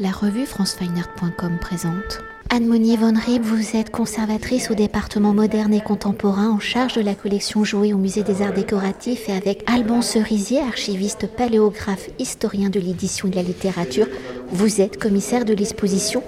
La revue francefineart.com présente. Anne-Monier Von Rieb, vous êtes conservatrice au département moderne et contemporain en charge de la collection jouée au musée des arts décoratifs et avec Alban Cerisier, archiviste paléographe, historien de l'édition et de la littérature, vous êtes commissaire de l'exposition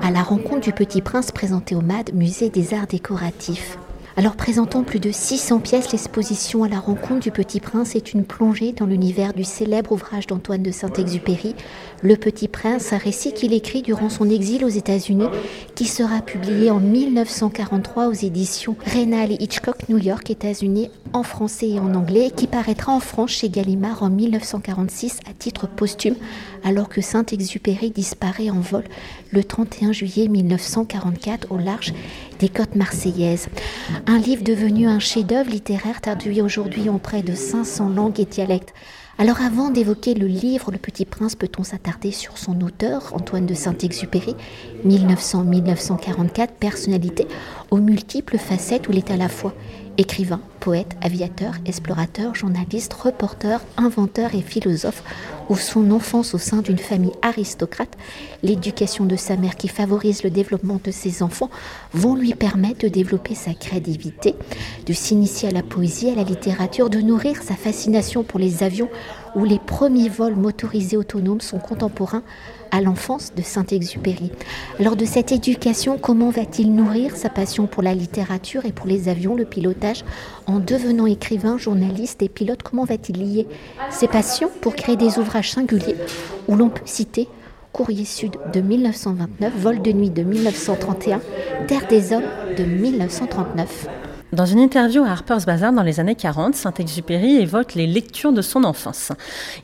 à la rencontre du Petit Prince présenté au MAD, musée des arts décoratifs. Alors présentant plus de 600 pièces, l'exposition à la rencontre du Petit Prince est une plongée dans l'univers du célèbre ouvrage d'Antoine de Saint-Exupéry, Le Petit Prince, un récit qu'il écrit durant son exil aux États-Unis, qui sera publié en 1943 aux éditions Reynal et Hitchcock New York, États-Unis, en français et en anglais, qui paraîtra en France chez Gallimard en 1946 à titre posthume, alors que Saint-Exupéry disparaît en vol le 31 juillet 1944 au large des côtes marseillaises. Un livre devenu un chef-d'œuvre littéraire traduit aujourd'hui en près de 500 langues et dialectes. Alors avant d'évoquer le livre Le Petit Prince, peut-on s'attarder sur son auteur, Antoine de Saint-Exupéry, 1900-1944, personnalité aux multiples facettes où il est à la fois écrivain, poète, aviateur, explorateur, journaliste, reporter, inventeur et philosophe, ou son enfance au sein d'une famille aristocrate, l'éducation de sa mère qui favorise le développement de ses enfants vont lui permettre de développer sa créativité, de s'initier à la poésie, à la littérature, de nourrir sa fascination pour les avions où les premiers vols motorisés autonomes sont contemporains à l'enfance de Saint-Exupéry. Lors de cette éducation, comment va-t-il nourrir sa passion pour la littérature et pour les avions, le pilotage En devenant écrivain, journaliste et pilote, comment va-t-il lier ses passions pour créer des ouvrages singuliers où l'on peut citer Courrier Sud de 1929, Vol de nuit de 1931, Terre des hommes de 1939. Dans une interview à Harper's Bazaar dans les années 40, Saint-Exupéry évoque les lectures de son enfance.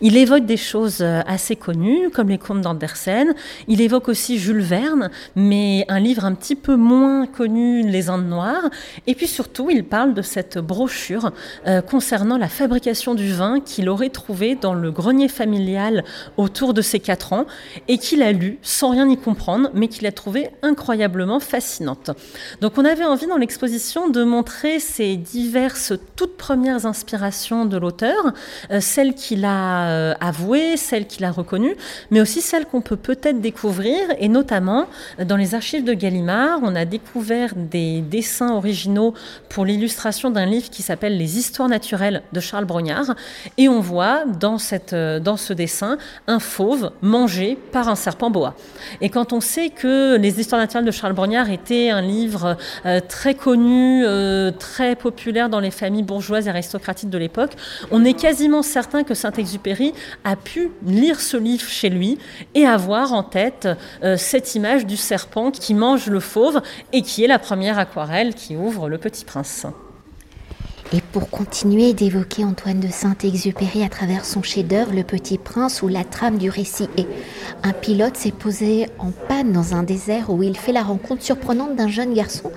Il évoque des choses euh, assez connues, comme les contes d'Andersen. Il évoque aussi Jules Verne, mais un livre un petit peu moins connu, Les Indes Noires. Et puis surtout, il parle de cette brochure euh, concernant la fabrication du vin qu'il aurait trouvé dans le grenier familial autour de ses 4 ans et qu'il a lu sans rien y comprendre, mais qu'il a trouvé incroyablement fascinante. Donc on avait envie dans l'exposition de montrer ces diverses toutes premières inspirations de l'auteur, euh, celles qu'il a euh, avouées, celles qu'il a reconnues, mais aussi celles qu'on peut peut-être découvrir, et notamment euh, dans les archives de Gallimard, on a découvert des dessins originaux pour l'illustration d'un livre qui s'appelle Les Histoires naturelles de Charles Brognard, et on voit dans, ce dessin un fauve mangé par un serpent boa. Et quand on sait que Les Histoires naturelles de Charles Brognard était un livre très connu, très populaire dans les familles bourgeoises et aristocratiques de l'époque. On est quasiment certain que Saint-Exupéry a pu lire ce livre chez lui et avoir en tête euh, cette image du serpent qui mange le fauve et qui est la première aquarelle qui ouvre Le Petit Prince. Et pour continuer d'évoquer Antoine de Saint-Exupéry à travers son chef-d'œuvre Le Petit Prince, où la trame du récit est un pilote s'est posé en panne dans un désert où il fait la rencontre surprenante d'un jeune garçon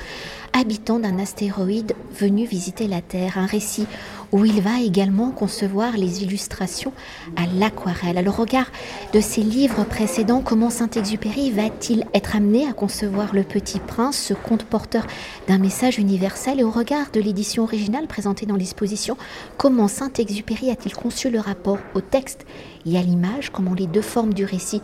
habitant d'un astéroïde venu visiter la Terre, un récit où il va également concevoir les illustrations à l'aquarelle. À le regard de ses livres précédents, comment Saint-Exupéry va-t-il être amené à concevoir Le Petit Prince, ce conte porteur d'un message universel? Et au regard de l'édition originale présentée dans l'exposition, comment Saint-Exupéry a-t-il conçu le rapport au texte et à l'image? Comment les deux formes du récit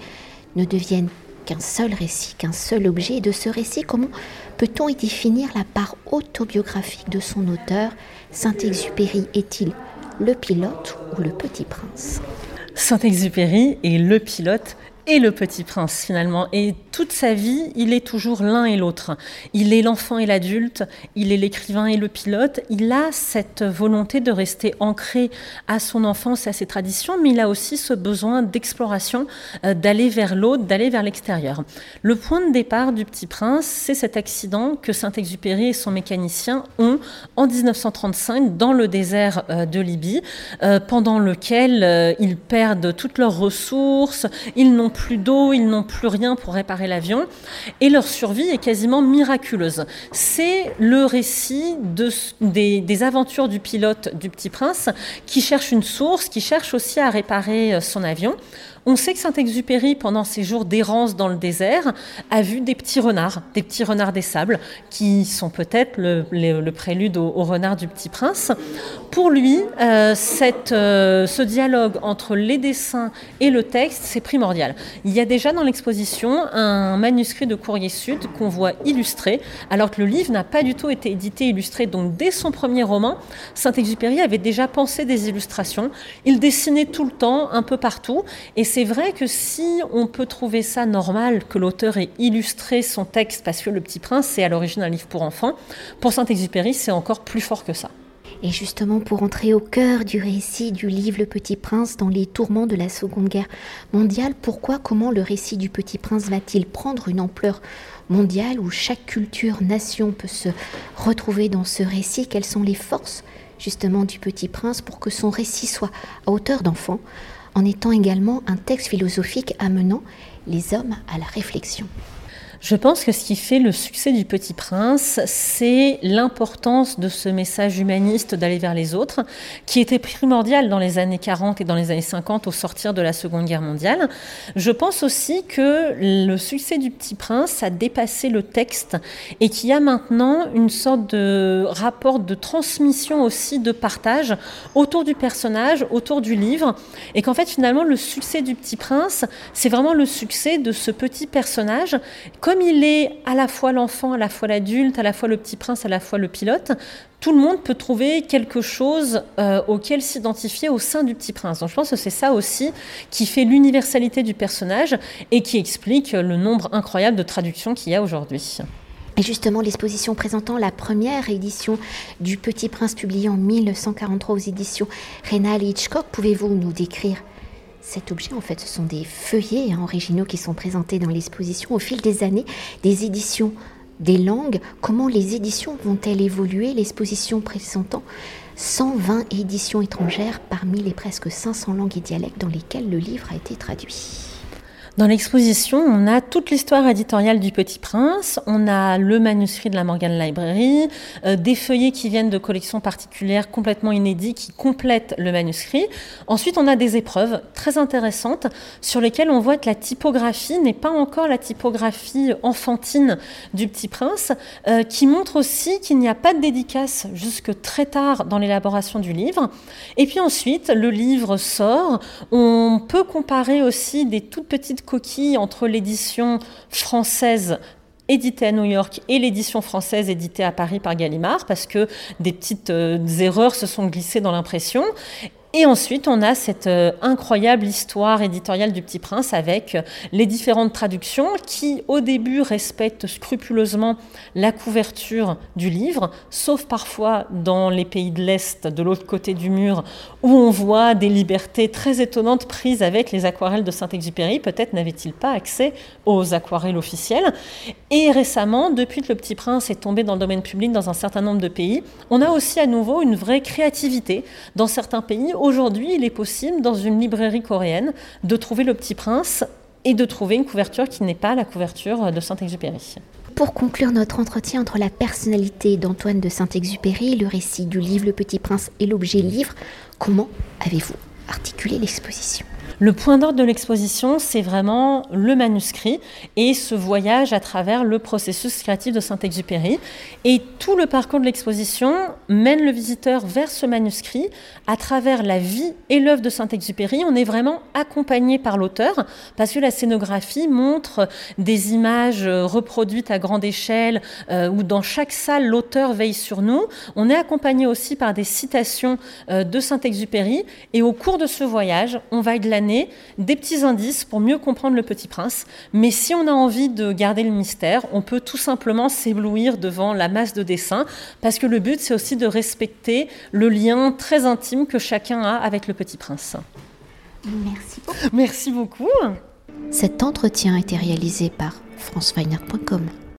ne deviennent qu'un seul récit, qu'un seul objet. Et de ce récit, comment peut-on y définir la part autobiographique de son auteur? Saint-Exupéry est-il le pilote ou le petit prince? Saint-Exupéry est le pilote et le petit prince finalement. Et toute sa vie, il est toujours l'un et l'autre. Il est l'enfant et l'adulte, il est l'écrivain et le pilote. Il a cette volonté de rester ancré à son enfance et à ses traditions, mais il a aussi ce besoin d'exploration, euh, d'aller vers l'autre, d'aller vers l'extérieur. Le point de départ du petit prince, c'est cet accident que Saint-Exupéry et son mécanicien ont en 1935 dans le désert euh, de Libye, euh, pendant lequel ils perdent toutes leurs ressources, ils n'ont plus d'eau, ils n'ont plus rien pour réparer l'avion, et leur survie est quasiment miraculeuse. C'est le récit de, des, aventures du pilote du Petit Prince qui cherche une source, qui cherche aussi à réparer euh, son avion. On sait que Saint-Exupéry, pendant ses jours d'errance dans le désert, a vu des petits renards, des petits renards des sables, qui sont peut-être le, prélude au, renard du Petit Prince. Pour lui, euh, euh, ce dialogue entre les dessins et le texte, c'est primordial. Il y a déjà dans l'exposition un manuscrit de Courrier Sud qu'on voit illustré, alors que le livre n'a pas du tout été édité illustré. Donc dès son premier roman, Saint-Exupéry avait déjà pensé des illustrations. Il dessinait tout le temps, un peu partout. Et c'est vrai que si on peut trouver ça normal, que l'auteur ait illustré son texte, parce que Le Petit Prince, c'est à l'origine un livre pour enfants, pour Saint-Exupéry, c'est encore plus fort que ça. Et justement, pour entrer au cœur du récit du livre Le Petit Prince dans les tourments de la Seconde Guerre mondiale, pourquoi, comment le récit du Petit Prince va-t-il prendre une ampleur mondiale où chaque culture, nation peut se retrouver dans ce récit? Quelles sont les forces justement du Petit Prince pour que son récit soit à hauteur d'enfant, en étant également un texte philosophique amenant les hommes à la réflexion? Je pense que ce qui fait le succès du Petit Prince, c'est l'importance de ce message humaniste d'aller vers les autres, qui était primordial dans les années 40 et dans les années 50 au sortir de la Seconde Guerre mondiale. Je pense aussi que le succès du Petit Prince a dépassé le texte et qu'il y a maintenant une sorte de rapport de transmission aussi, de partage autour du personnage, autour du livre, et qu'en fait finalement le succès du Petit Prince, c'est vraiment le succès de ce petit personnage il est à la fois l'enfant, à la fois l'adulte, à la fois le petit prince, à la fois le pilote, tout le monde peut trouver quelque chose euh, auquel s'identifier au sein du petit prince. Donc je pense que c'est ça aussi qui fait l'universalité du personnage et qui explique le nombre incroyable de traductions qu'il y a aujourd'hui. Et justement, l'exposition présentant la première édition du Petit Prince publiée en 1943 aux éditions Rénal Hitchcock, pouvez-vous nous décrire cet objet, en fait, ce sont des feuillets hein, originaux qui sont présentés dans l'exposition au fil des années, des éditions des langues. Comment les éditions vont-elles évoluer? L'exposition présentant 120 éditions étrangères parmi les presque 500 langues et dialectes dans lesquelles le livre a été traduit. Dans l'exposition, on a toute l'histoire éditoriale du Petit Prince, on a le manuscrit de la Morgan Library, euh, des feuillets qui viennent de collections particulières complètement inédits qui complètent le manuscrit. Ensuite, on a des épreuves très intéressantes sur lesquelles on voit que la typographie n'est pas encore la typographie enfantine du Petit Prince, euh, qui montre aussi qu'il n'y a pas de dédicace jusque très tard dans l'élaboration du livre. Et puis ensuite, le livre sort, on peut comparer aussi des toutes petites entre l'édition française éditée à New York et l'édition française éditée à Paris par Gallimard, parce que des petites euh, erreurs se sont glissées dans l'impression. Et ensuite, on a cette euh, incroyable histoire éditoriale du Petit Prince avec euh, les différentes traductions qui, au début, respectent scrupuleusement la couverture du livre, sauf parfois dans les pays de l'Est, de l'autre côté du mur, où on voit des libertés très étonnantes prises avec les aquarelles de Saint-Exupéry. Peut-être n'avait-il pas accès aux aquarelles officielles. Et récemment, depuis que le Petit Prince est tombé dans le domaine public dans un certain nombre de pays, on a aussi à nouveau une vraie créativité dans certains pays Aujourd'hui, il est possible, dans une librairie coréenne, de trouver Le Petit Prince et de trouver une couverture qui n'est pas la couverture de Saint-Exupéry. Pour conclure notre entretien entre la personnalité d'Antoine de Saint-Exupéry, le récit du livre Le Petit Prince et l'objet livre, comment avez-vous articulé l'exposition? Le point d'ordre de l'exposition, c'est vraiment le manuscrit et ce voyage à travers le processus créatif de Saint-Exupéry. Et tout le parcours de l'exposition mène le visiteur vers ce manuscrit à travers la vie et l'œuvre de Saint-Exupéry. On est vraiment accompagné par l'auteur parce que la scénographie montre des images reproduites à grande échelle euh, où dans chaque salle l'auteur veille sur nous. On est accompagné aussi par des citations euh, de Saint-Exupéry et au cours de ce voyage, on va glaner des petits indices pour mieux comprendre le petit prince. Mais si on a envie de garder le mystère, on peut tout simplement s'éblouir devant la masse de dessins, parce que le but, c'est aussi de respecter le lien très intime que chacun a avec le petit prince. Merci beaucoup. Merci beaucoup. Cet entretien a été réalisé par franceweiner.com.